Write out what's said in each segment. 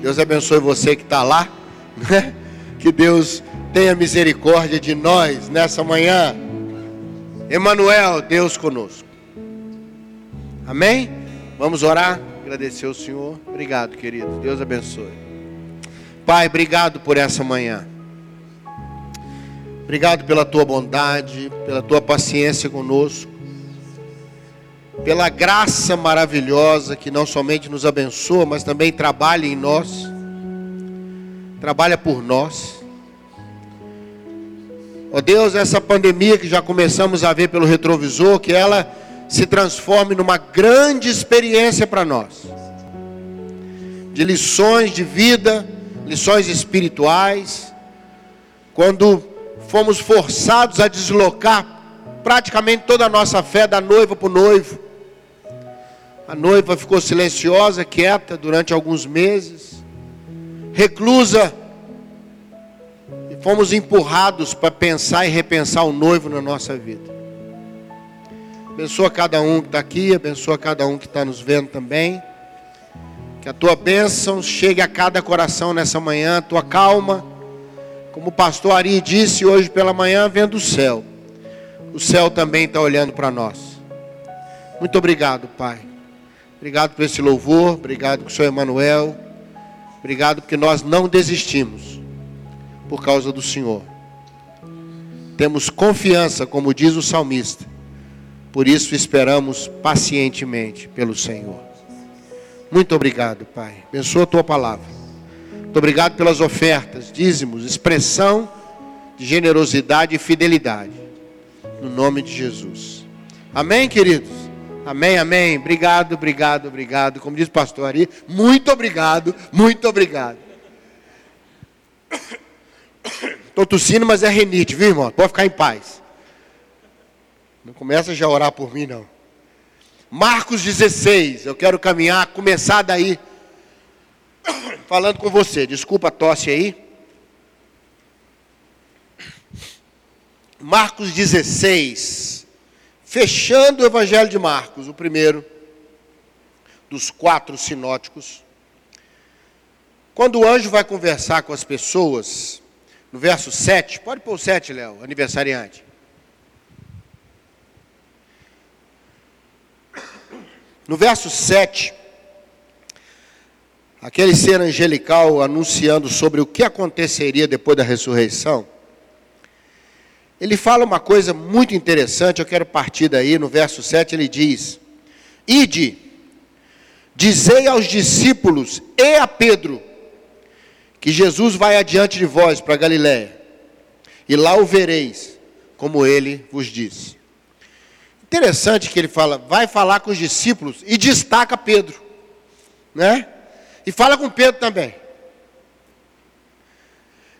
Deus abençoe você que está lá. Né? Que Deus tenha misericórdia de nós nessa manhã. Emanuel, Deus conosco. Amém? Vamos orar, agradecer ao Senhor. Obrigado, querido. Deus abençoe. Pai, obrigado por essa manhã. Obrigado pela tua bondade, pela tua paciência conosco, pela graça maravilhosa que não somente nos abençoa, mas também trabalha em nós, trabalha por nós. Ó oh Deus, essa pandemia que já começamos a ver pelo retrovisor, que ela se transforme numa grande experiência para nós, de lições de vida, lições espirituais, quando fomos forçados a deslocar praticamente toda a nossa fé da noiva para o noivo. A noiva ficou silenciosa, quieta durante alguns meses, reclusa fomos empurrados para pensar e repensar o noivo na nossa vida. Abençoa cada um que está aqui, abençoa cada um que está nos vendo também. Que a tua bênção chegue a cada coração nessa manhã, a tua calma. Como o pastor Ari disse hoje pela manhã, vendo o céu. O céu também está olhando para nós. Muito obrigado, Pai. Obrigado por esse louvor, obrigado por o Senhor Emanuel. Obrigado porque nós não desistimos por causa do Senhor. Temos confiança, como diz o salmista, por isso esperamos pacientemente pelo Senhor. Muito obrigado, Pai. Abençoa a tua palavra. Muito obrigado pelas ofertas, dízimos, expressão de generosidade e fidelidade. No nome de Jesus. Amém, queridos? Amém, amém. Obrigado, obrigado, obrigado. Como diz o pastor Ari, muito obrigado, muito obrigado. Estou tossindo, mas é renite, viu, irmão? Pode ficar em paz. Não começa já a orar por mim, não. Marcos 16, eu quero caminhar, começar daí, falando com você. Desculpa a tosse aí. Marcos 16, fechando o Evangelho de Marcos, o primeiro dos quatro sinóticos. Quando o anjo vai conversar com as pessoas, no verso 7, pode pôr o 7, Léo, aniversariante. No verso 7, aquele ser angelical anunciando sobre o que aconteceria depois da ressurreição, ele fala uma coisa muito interessante, eu quero partir daí, no verso 7 ele diz: Ide, dizei aos discípulos e a Pedro, que Jesus vai adiante de vós para Galiléia, e lá o vereis, como ele vos disse. Interessante que ele fala, vai falar com os discípulos e destaca Pedro, né? E fala com Pedro também.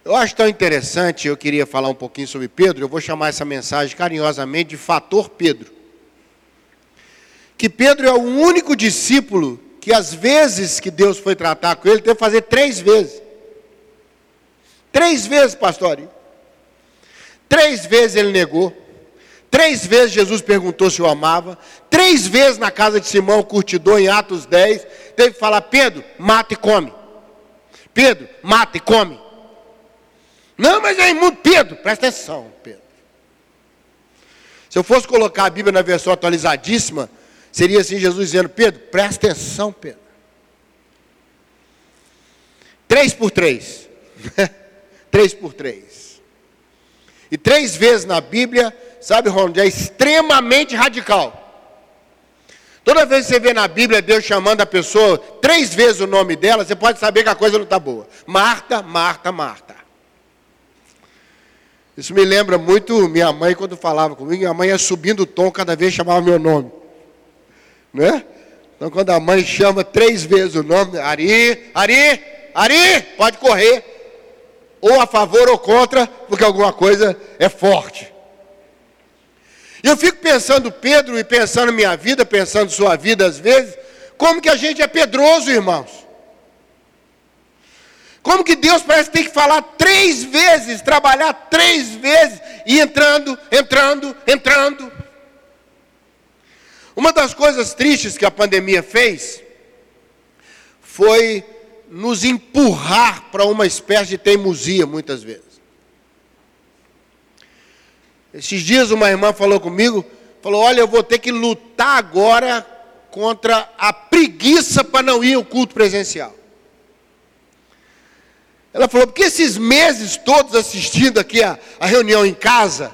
Eu acho tão interessante, eu queria falar um pouquinho sobre Pedro, eu vou chamar essa mensagem carinhosamente de fator Pedro. Que Pedro é o único discípulo que às vezes que Deus foi tratar com ele, teve que fazer três vezes. Três vezes, pastor. Três vezes ele negou. Três vezes Jesus perguntou se o amava. Três vezes na casa de Simão, curtidor, em Atos 10, teve que falar: Pedro, mata e come. Pedro, mata e come. Não, mas é imundo. Pedro, presta atenção, Pedro. Se eu fosse colocar a Bíblia na versão atualizadíssima, seria assim: Jesus dizendo: Pedro, presta atenção, Pedro. Três por três. Três por três. E três vezes na Bíblia, sabe, Ronald, é extremamente radical. Toda vez que você vê na Bíblia Deus chamando a pessoa três vezes o nome dela, você pode saber que a coisa não está boa. Marta, Marta, Marta. Isso me lembra muito minha mãe quando falava comigo. Minha mãe ia subindo o tom cada vez chamava meu nome. Né? Então quando a mãe chama três vezes o nome, Ari, Ari, Ari, pode correr ou a favor ou contra, porque alguma coisa é forte. E eu fico pensando Pedro e pensando minha vida, pensando sua vida às vezes, como que a gente é pedroso, irmãos. Como que Deus parece que tem que falar três vezes, trabalhar três vezes, e entrando, entrando, entrando. Uma das coisas tristes que a pandemia fez foi nos empurrar para uma espécie de teimosia, muitas vezes. Esses dias uma irmã falou comigo, falou: Olha, eu vou ter que lutar agora contra a preguiça para não ir ao culto presencial. Ela falou, porque esses meses todos assistindo aqui a, a reunião em casa,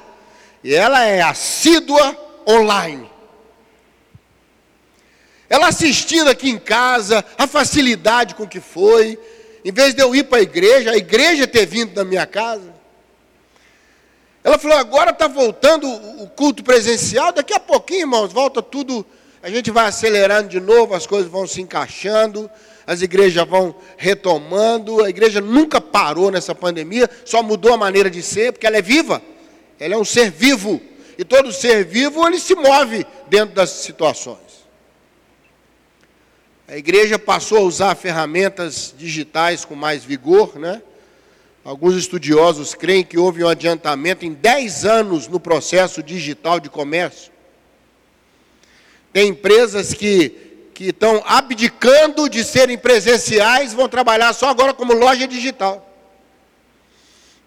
e ela é assídua online. Ela assistindo aqui em casa, a facilidade com que foi, em vez de eu ir para a igreja, a igreja ter vindo da minha casa. Ela falou: agora está voltando o culto presencial, daqui a pouquinho, irmãos, volta tudo, a gente vai acelerando de novo, as coisas vão se encaixando, as igrejas vão retomando. A igreja nunca parou nessa pandemia, só mudou a maneira de ser, porque ela é viva, ela é um ser vivo, e todo ser vivo ele se move dentro das situações. A igreja passou a usar ferramentas digitais com mais vigor, né? Alguns estudiosos creem que houve um adiantamento em 10 anos no processo digital de comércio. Tem empresas que que estão abdicando de serem presenciais vão trabalhar só agora como loja digital.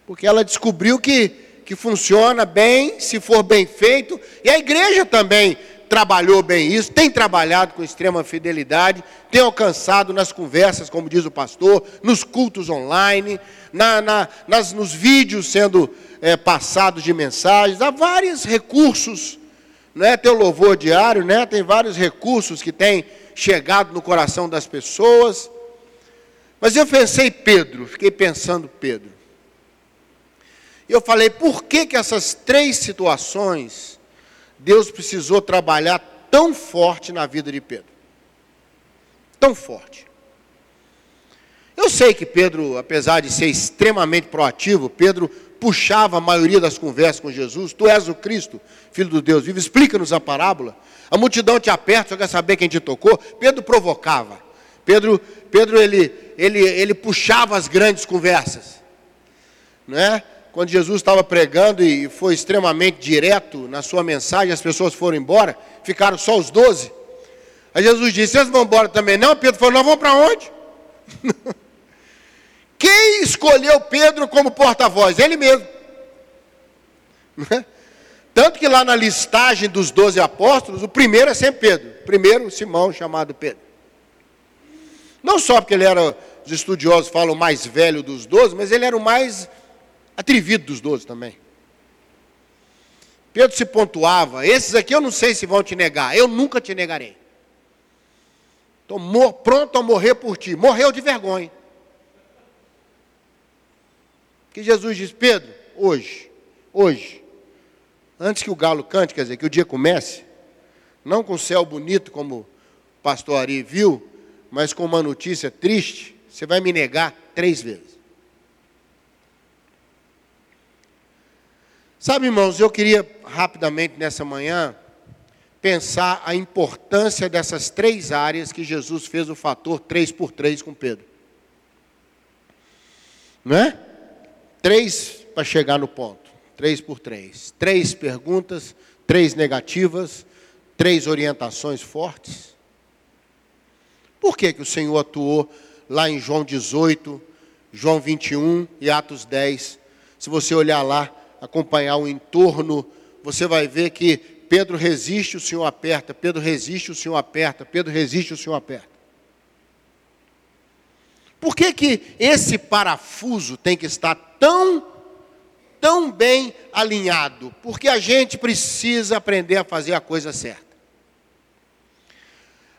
Porque ela descobriu que, que funciona bem, se for bem feito, e a igreja também trabalhou bem isso, tem trabalhado com extrema fidelidade, tem alcançado nas conversas, como diz o pastor, nos cultos online, na, na, nas, nos vídeos sendo é, passados de mensagens, há vários recursos, não é teu louvor diário, né? tem vários recursos que têm chegado no coração das pessoas. Mas eu pensei Pedro, fiquei pensando Pedro. E eu falei, por que que essas três situações Deus precisou trabalhar tão forte na vida de Pedro. Tão forte. Eu sei que Pedro, apesar de ser extremamente proativo, Pedro puxava a maioria das conversas com Jesus. Tu és o Cristo, Filho do Deus vivo. Explica-nos a parábola. A multidão te aperta, só quer saber quem te tocou. Pedro provocava. Pedro, Pedro ele, ele, ele puxava as grandes conversas. Não é? quando Jesus estava pregando e foi extremamente direto na sua mensagem, as pessoas foram embora, ficaram só os doze. Aí Jesus disse: Vocês vão embora também? Não, Pedro falou: Nós vamos para onde? Quem escolheu Pedro como porta-voz? Ele mesmo. Tanto que lá na listagem dos doze apóstolos, o primeiro é sempre Pedro. Primeiro, Simão, chamado Pedro. Não só porque ele era, os estudiosos falam, o mais velho dos doze, mas ele era o mais atrevido dos doze também. Pedro se pontuava: esses aqui eu não sei se vão te negar, eu nunca te negarei. Estou pronto a morrer por ti. Morreu de vergonha. Que Jesus diz: Pedro, hoje, hoje, antes que o galo cante, quer dizer, que o dia comece, não com o céu bonito como o pastor Ari viu, mas com uma notícia triste, você vai me negar três vezes. Sabe, irmãos, eu queria rapidamente nessa manhã pensar a importância dessas três áreas que Jesus fez o fator 3 por 3 com Pedro. Não é? Três para chegar no ponto. Três por três. Três perguntas, três negativas, três orientações fortes. Por que, que o Senhor atuou lá em João 18, João 21 e Atos 10? Se você olhar lá, acompanhar o entorno, você vai ver que Pedro resiste, o Senhor aperta, Pedro resiste, o Senhor aperta, Pedro resiste, o Senhor aperta. Por que, que esse parafuso tem que estar tão, tão bem alinhado? Porque a gente precisa aprender a fazer a coisa certa.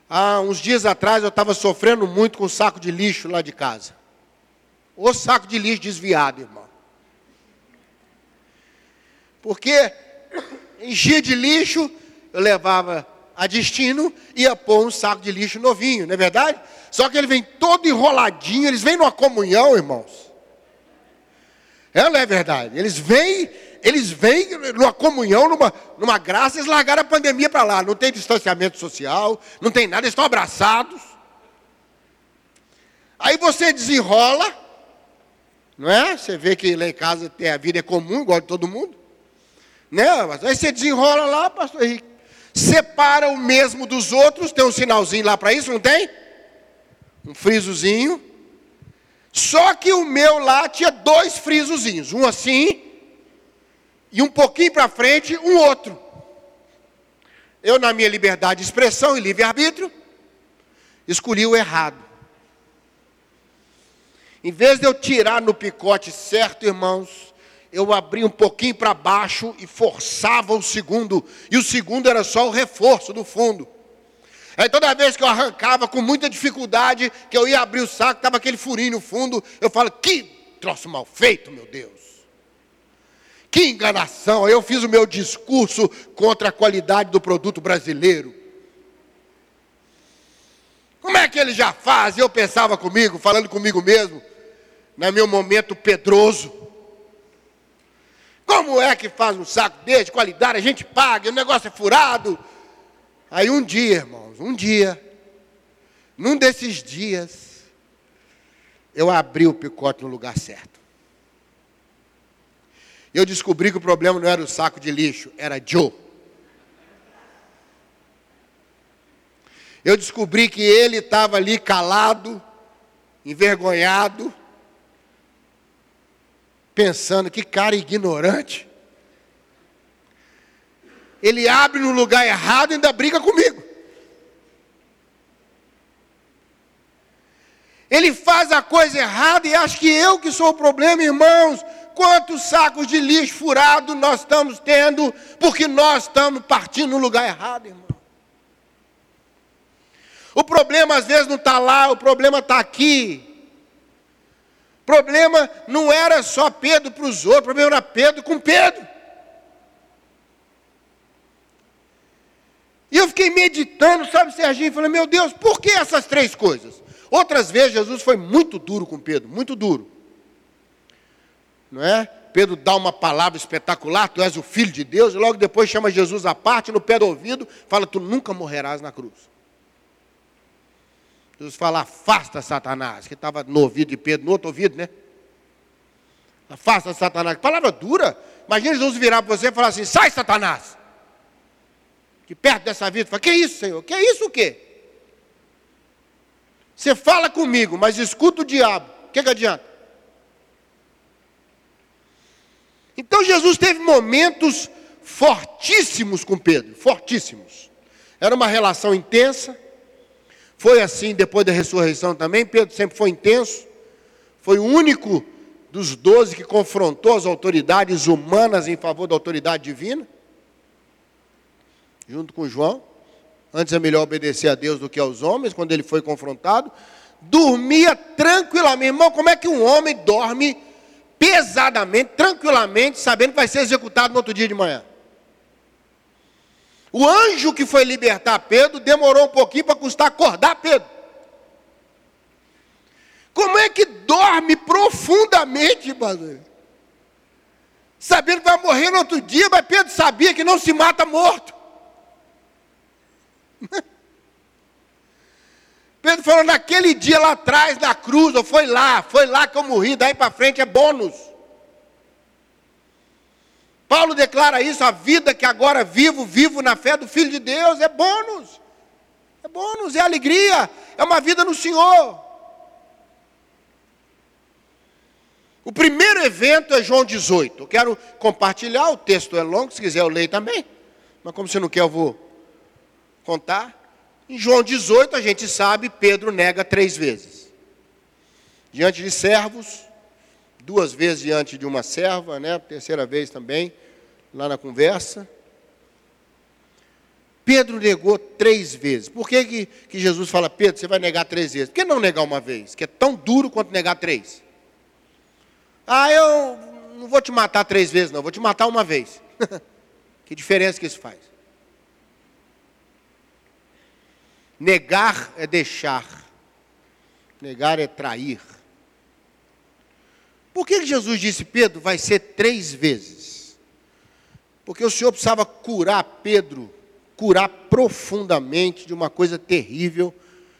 Há uns dias atrás eu estava sofrendo muito com um saco de lixo lá de casa. O saco de lixo desviado, irmão. Porque enchia de lixo, eu levava a destino ia pôr um saco de lixo novinho, não é verdade? Só que ele vem todo enroladinho, eles vêm numa comunhão, irmãos. É, não é verdade? Eles vêm, eles vêm numa comunhão, numa, numa graça, eles largaram a pandemia para lá. Não tem distanciamento social, não tem nada, eles estão abraçados. Aí você desenrola, não é? Você vê que lá em casa a vida é comum, igual de todo mundo. Né? Aí você desenrola lá, pastor Henrique. Separa o mesmo dos outros, tem um sinalzinho lá para isso, não tem? Um frisozinho. Só que o meu lá tinha dois frisozinhos, um assim e um pouquinho para frente, um outro. Eu, na minha liberdade de expressão e livre-arbítrio, escolhi o errado. Em vez de eu tirar no picote certo, irmãos, eu abri um pouquinho para baixo e forçava o segundo, e o segundo era só o reforço do fundo. Aí toda vez que eu arrancava com muita dificuldade, que eu ia abrir o saco, estava aquele furinho no fundo, eu falo, que troço mal feito, meu Deus. Que enganação! Eu fiz o meu discurso contra a qualidade do produto brasileiro. Como é que ele já faz? Eu pensava comigo, falando comigo mesmo, no meu momento pedroso. Como é que faz um saco desse, de qualidade, a gente paga, o negócio é furado. Aí um dia, irmãos, um dia, num desses dias, eu abri o picote no lugar certo. Eu descobri que o problema não era o saco de lixo, era Joe. Eu descobri que ele estava ali calado, envergonhado, pensando que cara ignorante. Ele abre no lugar errado e ainda briga comigo. Ele faz a coisa errada e acha que eu que sou o problema, irmãos. Quantos sacos de lixo furado nós estamos tendo, porque nós estamos partindo no lugar errado, irmão. O problema às vezes não está lá, o problema está aqui. Problema não era só Pedro para os outros, o problema era Pedro com Pedro. E eu fiquei meditando, sabe, Serginho, falando, meu Deus, por que essas três coisas? Outras vezes Jesus foi muito duro com Pedro, muito duro não é? Pedro dá uma palavra espetacular, tu és o filho de Deus, e logo depois chama Jesus à parte, no pé do ouvido, fala, tu nunca morrerás na cruz. Jesus fala, afasta Satanás, que estava no ouvido de Pedro, no outro ouvido, né? Afasta Satanás. Palavra dura. Imagina Jesus virar para você e falar assim, sai Satanás. Que perto dessa vida, fala, que isso, Senhor? Que isso o quê? Você fala comigo, mas escuta o diabo. O que, que adianta? Então Jesus teve momentos fortíssimos com Pedro, fortíssimos. Era uma relação intensa. Foi assim depois da ressurreição também. Pedro sempre foi intenso. Foi o único dos doze que confrontou as autoridades humanas em favor da autoridade divina. Junto com João. Antes é melhor obedecer a Deus do que aos homens, quando ele foi confrontado. Dormia tranquilamente. Irmão, como é que um homem dorme pesadamente, tranquilamente, sabendo que vai ser executado no outro dia de manhã. O anjo que foi libertar Pedro demorou um pouquinho para custar acordar Pedro. Como é que dorme profundamente, pastor? Sabendo que vai morrer no outro dia, mas Pedro sabia que não se mata morto. Pedro falou, naquele dia lá atrás, na cruz, ou foi lá, foi lá que eu morri, daí para frente é bônus. Paulo declara isso, a vida que agora vivo, vivo na fé do Filho de Deus, é bônus. É bônus, é alegria, é uma vida no Senhor. O primeiro evento é João 18. Eu quero compartilhar, o texto é longo, se quiser eu leio também. Mas como você não quer, eu vou contar. Em João 18, a gente sabe, Pedro nega três vezes. Diante de servos, duas vezes diante de uma serva, né? terceira vez também, lá na conversa. Pedro negou três vezes. Por que, que, que Jesus fala, Pedro, você vai negar três vezes? Por que não negar uma vez? Que é tão duro quanto negar três. Ah, eu não vou te matar três vezes, não, vou te matar uma vez. que diferença que isso faz? Negar é deixar. Negar é trair. Por que Jesus disse, Pedro, vai ser três vezes? Porque o Senhor precisava curar Pedro, curar profundamente de uma coisa terrível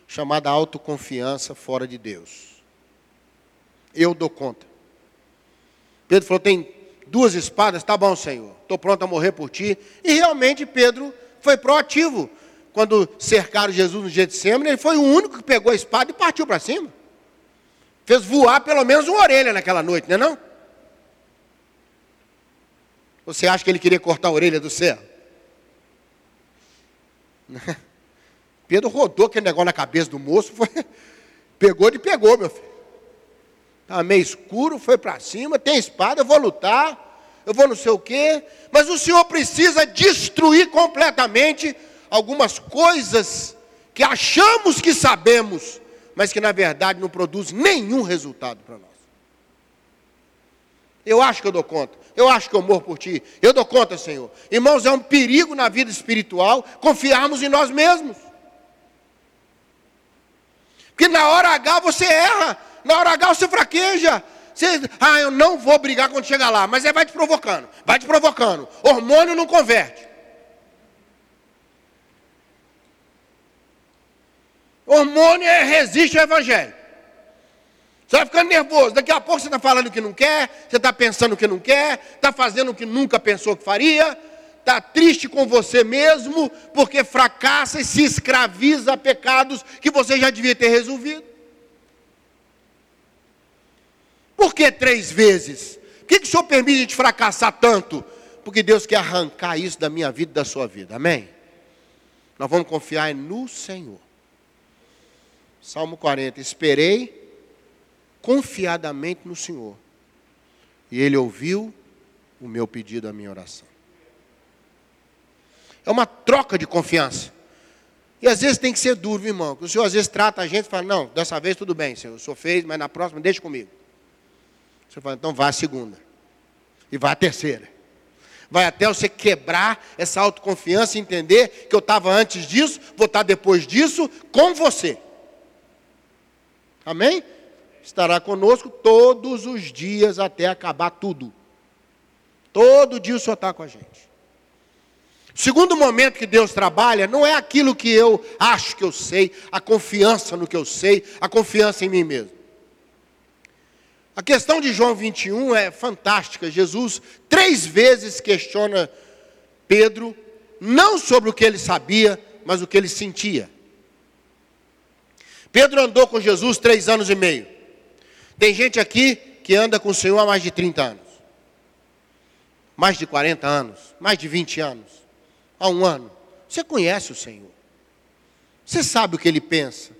chamada autoconfiança fora de Deus. Eu dou conta. Pedro falou: tem duas espadas, tá bom, Senhor, estou pronto a morrer por ti. E realmente Pedro foi proativo quando cercaram Jesus no Getsemane, ele foi o único que pegou a espada e partiu para cima. Fez voar pelo menos uma orelha naquela noite, não é não? Você acha que ele queria cortar a orelha do céu? Pedro rodou aquele negócio na cabeça do moço, foi, pegou de pegou, meu filho. Estava meio escuro, foi para cima, tem espada, eu vou lutar, eu vou não sei o quê, mas o Senhor precisa destruir completamente algumas coisas que achamos que sabemos, mas que na verdade não produz nenhum resultado para nós. Eu acho que eu dou conta. Eu acho que eu morro por ti. Eu dou conta, Senhor. Irmãos, é um perigo na vida espiritual confiarmos em nós mesmos. Porque na hora H você erra, na hora H você fraqueja. Você, ah, eu não vou brigar quando chegar lá, mas aí vai te provocando, vai te provocando. Hormônio não converte. Hormônio é, resiste ao evangelho. Você vai ficando nervoso. Daqui a pouco você está falando o que não quer, você está pensando o que não quer, está fazendo o que nunca pensou que faria, está triste com você mesmo, porque fracassa e se escraviza a pecados que você já devia ter resolvido. Por que três vezes? Por que, que o Senhor permite a gente fracassar tanto? Porque Deus quer arrancar isso da minha vida e da sua vida. Amém? Nós vamos confiar no Senhor. Salmo 40. Esperei confiadamente no Senhor. E Ele ouviu o meu pedido, a minha oração. É uma troca de confiança. E às vezes tem que ser duro, irmão. o Senhor às vezes trata a gente e fala, não, dessa vez tudo bem, Senhor, o Senhor fez, mas na próxima deixa comigo. O Senhor fala, então vá a segunda. E vá a terceira. Vai até você quebrar essa autoconfiança e entender que eu estava antes disso, vou estar depois disso com você. Amém? estará conosco todos os dias até acabar tudo. Todo dia o Senhor está com a gente. O segundo momento que Deus trabalha não é aquilo que eu acho que eu sei, a confiança no que eu sei, a confiança em mim mesmo. A questão de João 21 é fantástica. Jesus três vezes questiona Pedro, não sobre o que ele sabia, mas o que ele sentia. Pedro andou com Jesus três anos e meio. Tem gente aqui que anda com o Senhor há mais de 30 anos, mais de 40 anos, mais de 20 anos, há um ano. Você conhece o Senhor, você sabe o que ele pensa.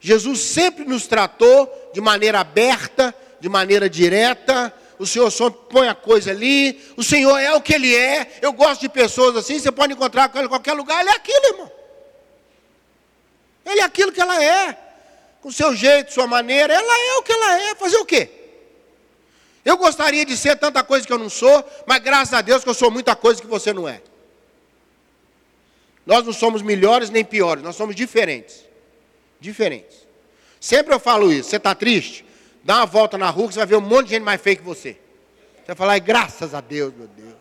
Jesus sempre nos tratou de maneira aberta, de maneira direta. O Senhor só põe a coisa ali. O Senhor é o que Ele é. Eu gosto de pessoas assim. Você pode encontrar com Ele em qualquer lugar. Ele é aquilo, irmão. Ele é aquilo que ela é com seu jeito, sua maneira, ela é o que ela é, fazer o quê? Eu gostaria de ser tanta coisa que eu não sou, mas graças a Deus que eu sou muita coisa que você não é. Nós não somos melhores nem piores, nós somos diferentes. Diferentes. Sempre eu falo isso. Você está triste? Dá uma volta na rua que você vai ver um monte de gente mais feia que você. Você vai falar, graças a Deus, meu Deus.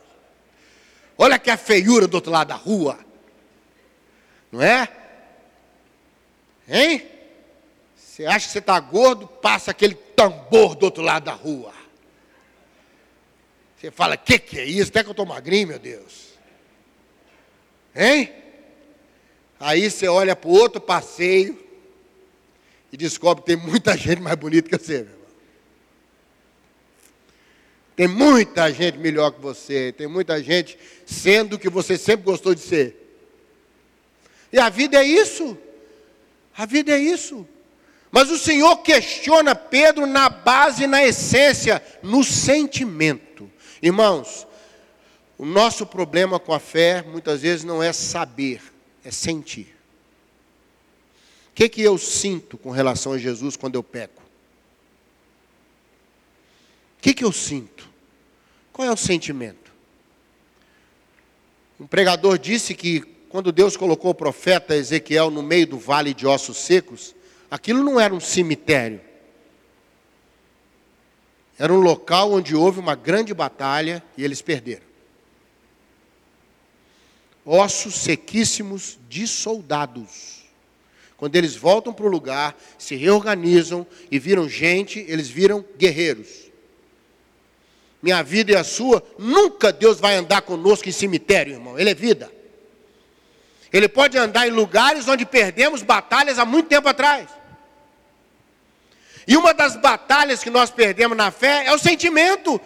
Olha que a feiura do outro lado da rua. Não é? Hein? Você acha que você está gordo, passa aquele tambor do outro lado da rua. Você fala, o que, que é isso? Até que eu estou magrinho, meu Deus. Hein? Aí você olha para o outro passeio e descobre que tem muita gente mais bonita que você, meu irmão. Tem muita gente melhor que você, tem muita gente sendo o que você sempre gostou de ser. E a vida é isso. A vida é isso. Mas o Senhor questiona Pedro na base, na essência, no sentimento. Irmãos, o nosso problema com a fé muitas vezes não é saber, é sentir. O que, que eu sinto com relação a Jesus quando eu peco? O que, que eu sinto? Qual é o sentimento? Um pregador disse que quando Deus colocou o profeta Ezequiel no meio do vale de ossos secos, Aquilo não era um cemitério. Era um local onde houve uma grande batalha e eles perderam. Ossos sequíssimos de soldados. Quando eles voltam para o lugar, se reorganizam e viram gente, eles viram guerreiros. Minha vida e a sua, nunca Deus vai andar conosco em cemitério, irmão. Ele é vida. Ele pode andar em lugares onde perdemos batalhas há muito tempo atrás. E uma das batalhas que nós perdemos na fé é o sentimento.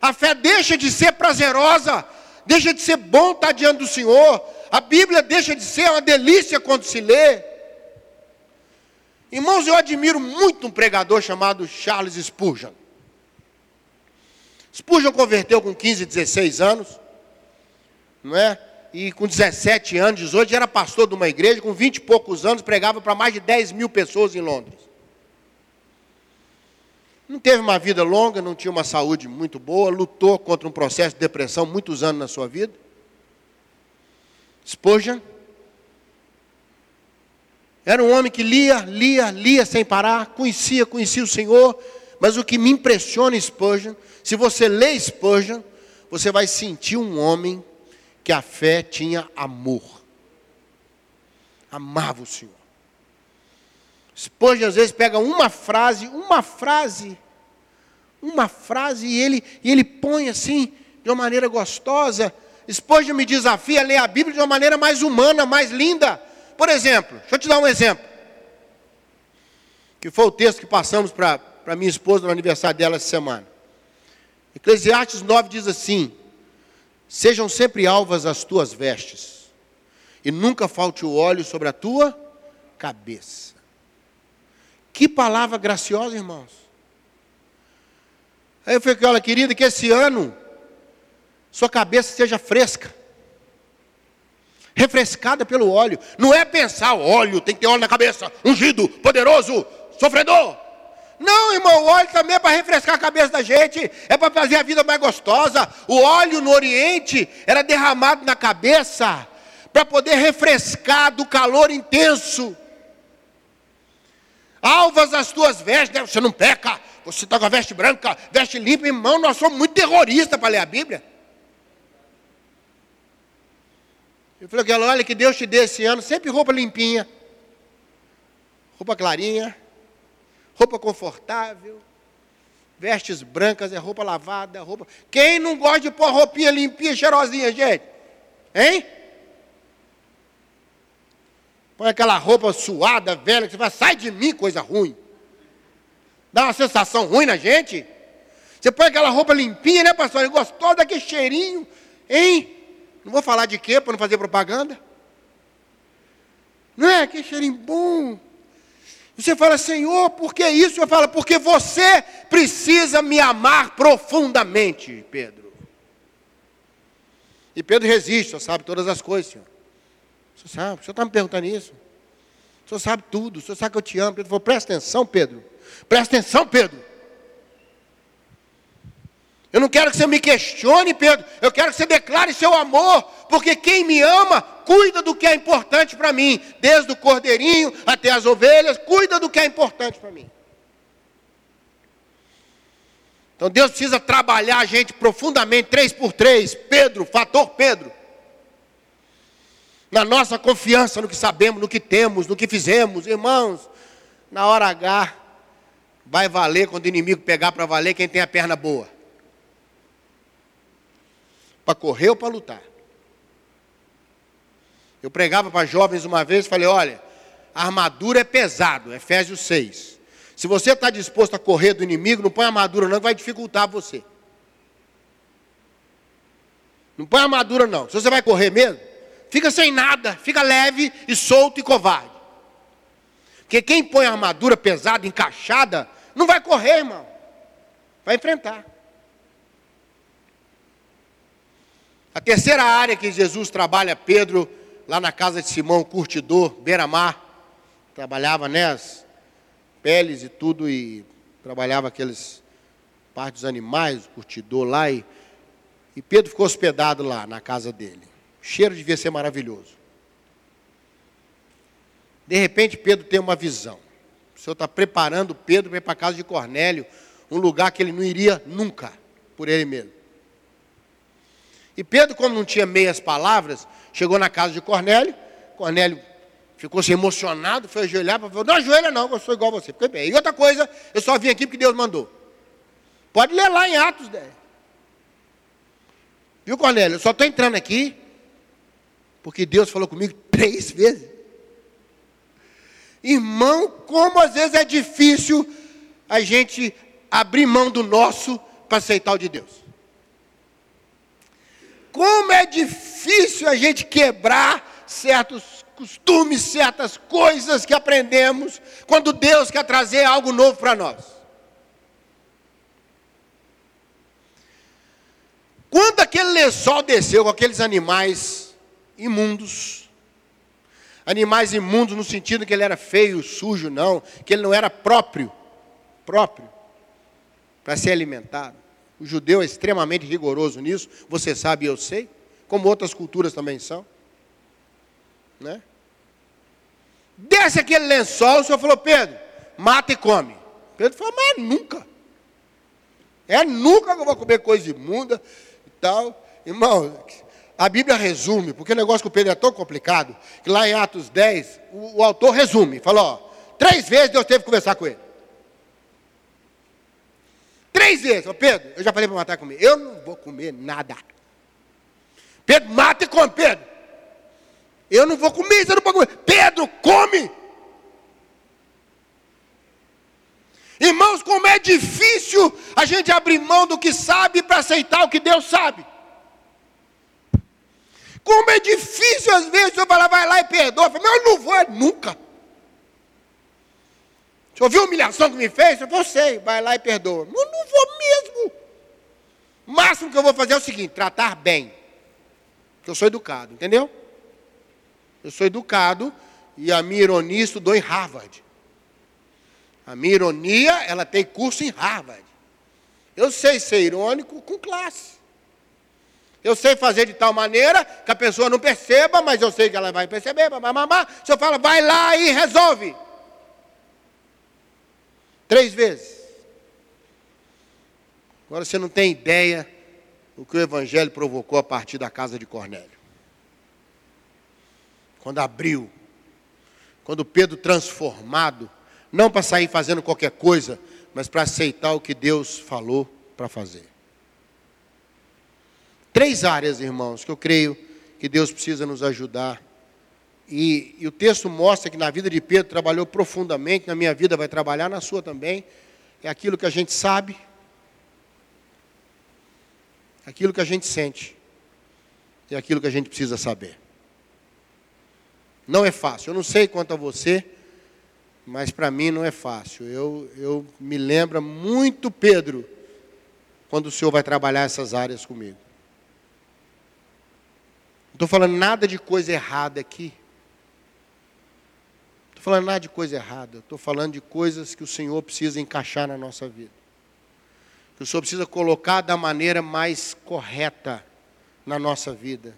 A fé deixa de ser prazerosa, deixa de ser bom estar diante do Senhor. A Bíblia deixa de ser uma delícia quando se lê. Irmãos, eu admiro muito um pregador chamado Charles Spurgeon. Spurgeon converteu com 15, 16 anos, não é? E com 17 anos, 18, já era pastor de uma igreja, com 20 e poucos anos, pregava para mais de 10 mil pessoas em Londres. Não teve uma vida longa, não tinha uma saúde muito boa, lutou contra um processo de depressão muitos anos na sua vida. Spurgeon era um homem que lia, lia, lia sem parar, conhecia, conhecia o Senhor, mas o que me impressiona Spurgeon, se você lê Spurgeon, você vai sentir um homem que a fé tinha amor. Amava o Senhor. Spurgeon às vezes pega uma frase, uma frase, uma frase e ele, e ele põe assim, de uma maneira gostosa. Spurgeon me desafia a ler a Bíblia de uma maneira mais humana, mais linda. Por exemplo, deixa eu te dar um exemplo. Que foi o texto que passamos para minha esposa no aniversário dela essa semana. Eclesiastes 9 diz assim: Sejam sempre alvas as tuas vestes, e nunca falte o óleo sobre a tua cabeça. Que palavra graciosa, irmãos. Aí eu falei, olha, querida, que esse ano sua cabeça seja fresca refrescada pelo óleo. Não é pensar, óleo, tem que ter óleo na cabeça, ungido, poderoso, sofredor. Não, irmão, o óleo também é para refrescar a cabeça da gente, é para fazer a vida mais gostosa. O óleo no Oriente era derramado na cabeça para poder refrescar do calor intenso. Alvas as tuas vestes, né? você não peca, você está com a veste branca, veste limpa, irmão, nós somos muito terroristas para ler a Bíblia. Eu falei ela, olha que Deus te dê esse ano sempre roupa limpinha, roupa clarinha, roupa confortável, vestes brancas, é roupa lavada, roupa. Quem não gosta de pôr roupinha limpinha, cheirosinha, gente? Hein? Põe aquela roupa suada, velha, que você vai, sai de mim, coisa ruim. Dá uma sensação ruim na gente. Você põe aquela roupa limpinha, né, pastor? Gostou daquele cheirinho, hein? Não vou falar de quê para não fazer propaganda. Não é? Que cheirinho bom. Você fala, Senhor, por que isso? Eu falo, porque você precisa me amar profundamente, Pedro. E Pedro resiste, sabe todas as coisas, Senhor. Senhor sabe, o senhor está me perguntando isso? O senhor sabe tudo, o senhor sabe que eu te amo. Pedro falou, presta atenção, Pedro. Presta atenção, Pedro. Eu não quero que você me questione, Pedro. Eu quero que você declare seu amor, porque quem me ama cuida do que é importante para mim, desde o cordeirinho até as ovelhas, cuida do que é importante para mim. Então Deus precisa trabalhar a gente profundamente, três por três, Pedro, fator Pedro. Na nossa confiança no que sabemos, no que temos, no que fizemos, irmãos, na hora H, vai valer quando o inimigo pegar para valer quem tem a perna boa. Para correr ou para lutar? Eu pregava para jovens uma vez e falei: olha, a armadura é pesado, Efésios 6. Se você está disposto a correr do inimigo, não põe armadura não, que vai dificultar você. Não põe armadura não. Se você vai correr mesmo, fica sem nada, fica leve e solto e covarde. Porque quem põe a armadura pesada, encaixada, não vai correr, irmão. Vai enfrentar. A terceira área que Jesus trabalha, Pedro, lá na casa de Simão, curtidor, beira-mar, trabalhava né, as peles e tudo, e trabalhava aqueles partes dos animais, curtidor lá, e, e Pedro ficou hospedado lá na casa dele. Cheiro devia ser maravilhoso. De repente, Pedro tem uma visão. O Senhor está preparando Pedro para ir para a casa de Cornélio, um lugar que ele não iria nunca, por ele mesmo. E Pedro, como não tinha meias palavras, chegou na casa de Cornélio. Cornélio ficou se emocionado, foi ajoelhar falar: Não ajoelha, não, eu sou igual a você. Fiquei bem. E outra coisa, eu só vim aqui porque Deus mandou. Pode ler lá em Atos 10. Viu, Cornélio? Eu só estou entrando aqui porque Deus falou comigo três vezes. Irmão, como às vezes é difícil a gente abrir mão do nosso para aceitar o de Deus. Como é difícil a gente quebrar certos costumes, certas coisas que aprendemos, quando Deus quer trazer algo novo para nós. Quando aquele lençol desceu com aqueles animais imundos, animais imundos no sentido que ele era feio, sujo, não, que ele não era próprio, próprio, para ser alimentado. O judeu é extremamente rigoroso nisso, você sabe eu sei, como outras culturas também são. Né? Desce aquele lençol, o senhor falou, Pedro, mata e come. Pedro falou, mas é nunca. É nunca que eu vou comer coisa imunda e tal. Irmão, a Bíblia resume, porque o negócio com Pedro é tão complicado, que lá em Atos 10, o, o autor resume, falou, ó, três vezes Deus teve que conversar com ele. Três vezes. Pedro, eu já falei para matar comer. Eu não vou comer nada. Pedro, mata e come, Pedro. Eu não vou comer, você não pode comer. Pedro, come. Irmãos, como é difícil a gente abrir mão do que sabe para aceitar o que Deus sabe. Como é difícil às vezes eu falar, vai lá e perdoa. Eu, falo, eu não vou é nunca. Você ouviu a humilhação que me fez? Eu sei, vai lá e perdoa. Eu não vou mesmo. O máximo que eu vou fazer é o seguinte: tratar bem. Porque eu sou educado, entendeu? Eu sou educado e a minha ironia estudou em Harvard. A minha ironia, ela tem curso em Harvard. Eu sei ser irônico com classe. Eu sei fazer de tal maneira que a pessoa não perceba, mas eu sei que ela vai perceber. Mamamá. Se eu falo, vai lá e resolve. Três vezes. Agora você não tem ideia o que o Evangelho provocou a partir da casa de Cornélio. Quando abriu, quando Pedro transformado, não para sair fazendo qualquer coisa, mas para aceitar o que Deus falou para fazer. Três áreas, irmãos, que eu creio que Deus precisa nos ajudar e, e, o texto mostra que na vida de Pedro trabalhou profundamente, na minha vida vai trabalhar, na sua também. É aquilo que a gente sabe, aquilo que a gente sente, é aquilo que a gente precisa saber. Não é fácil, eu não sei quanto a você, mas para mim não é fácil. Eu, eu me lembro muito Pedro, quando o Senhor vai trabalhar essas áreas comigo. Não estou falando nada de coisa errada aqui falando nada de coisa errada, estou falando de coisas que o Senhor precisa encaixar na nossa vida. Que o Senhor precisa colocar da maneira mais correta na nossa vida.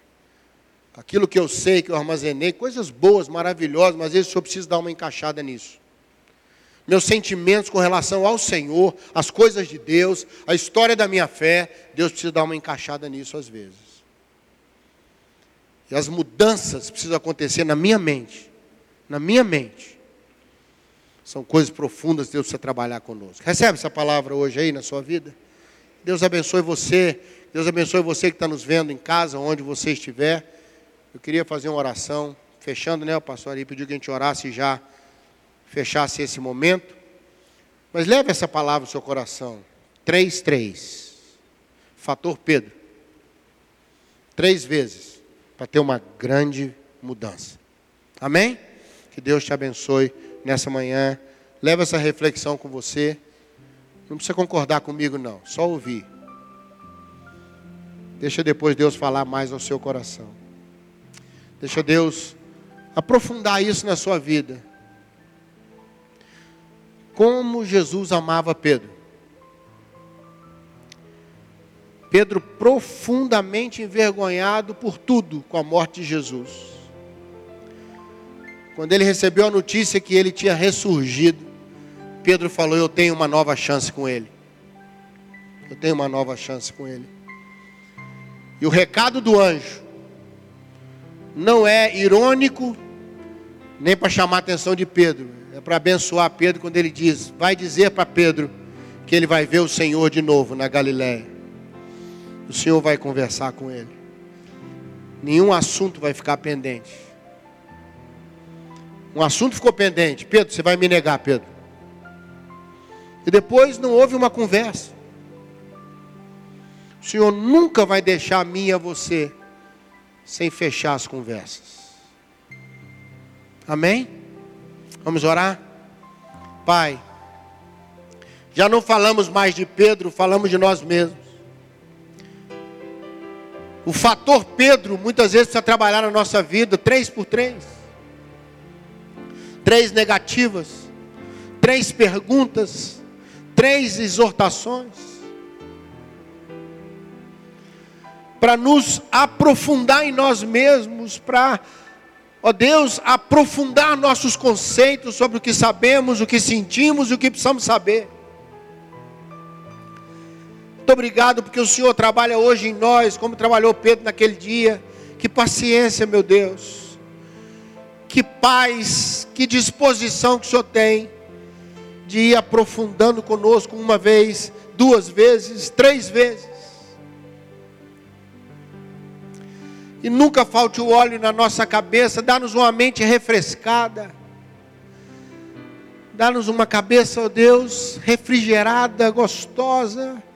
Aquilo que eu sei, que eu armazenei, coisas boas, maravilhosas, mas às vezes o Senhor precisa dar uma encaixada nisso. Meus sentimentos com relação ao Senhor, as coisas de Deus, a história da minha fé, Deus precisa dar uma encaixada nisso às vezes. E as mudanças precisam acontecer na minha mente na minha mente. São coisas profundas que Deus precisa trabalhar conosco. Recebe essa palavra hoje aí na sua vida? Deus abençoe você. Deus abençoe você que está nos vendo em casa, onde você estiver. Eu queria fazer uma oração, fechando, né? O pastor ali pediu que a gente orasse e já fechasse esse momento. Mas leve essa palavra no seu coração. 3, 3. Fator Pedro. Três vezes. Para ter uma grande mudança. Amém? Que Deus te abençoe nessa manhã. Leva essa reflexão com você. Não precisa concordar comigo, não. Só ouvir. Deixa depois Deus falar mais ao seu coração. Deixa Deus aprofundar isso na sua vida. Como Jesus amava Pedro. Pedro profundamente envergonhado por tudo com a morte de Jesus. Quando ele recebeu a notícia que ele tinha ressurgido, Pedro falou: Eu tenho uma nova chance com ele. Eu tenho uma nova chance com ele. E o recado do anjo não é irônico, nem para chamar a atenção de Pedro, é para abençoar Pedro quando ele diz: Vai dizer para Pedro que ele vai ver o Senhor de novo na Galiléia. O Senhor vai conversar com ele. Nenhum assunto vai ficar pendente. Um assunto ficou pendente. Pedro, você vai me negar, Pedro. E depois não houve uma conversa. O Senhor nunca vai deixar a mim e a você sem fechar as conversas. Amém? Vamos orar? Pai, já não falamos mais de Pedro, falamos de nós mesmos. O fator Pedro muitas vezes precisa trabalhar na nossa vida, três por três. Três negativas, três perguntas, três exortações. Para nos aprofundar em nós mesmos, para, ó Deus, aprofundar nossos conceitos sobre o que sabemos, o que sentimos e o que precisamos saber. Muito obrigado porque o Senhor trabalha hoje em nós, como trabalhou Pedro naquele dia. Que paciência, meu Deus. Que paz, que disposição que o Senhor tem de ir aprofundando conosco uma vez, duas vezes, três vezes. E nunca falte o óleo na nossa cabeça, dá-nos uma mente refrescada. Dá-nos uma cabeça, ó oh Deus, refrigerada, gostosa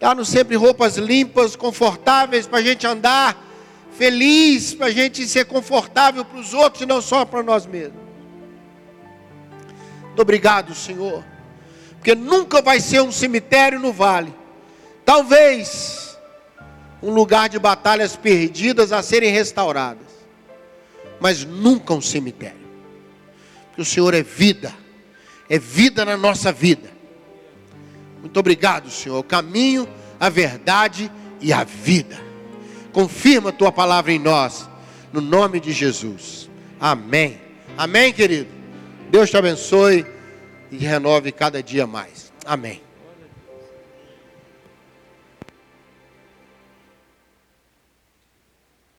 Dá-nos sempre roupas limpas, confortáveis para a gente andar feliz, para a gente ser confortável para os outros e não só para nós mesmos. Muito obrigado, Senhor, porque nunca vai ser um cemitério no vale, talvez um lugar de batalhas perdidas a serem restauradas, mas nunca um cemitério, porque o Senhor é vida, é vida na nossa vida muito obrigado, Senhor. O caminho, a verdade e a vida. Confirma a tua palavra em nós, no nome de Jesus. Amém. Amém, querido. Deus te abençoe e renove cada dia mais. Amém.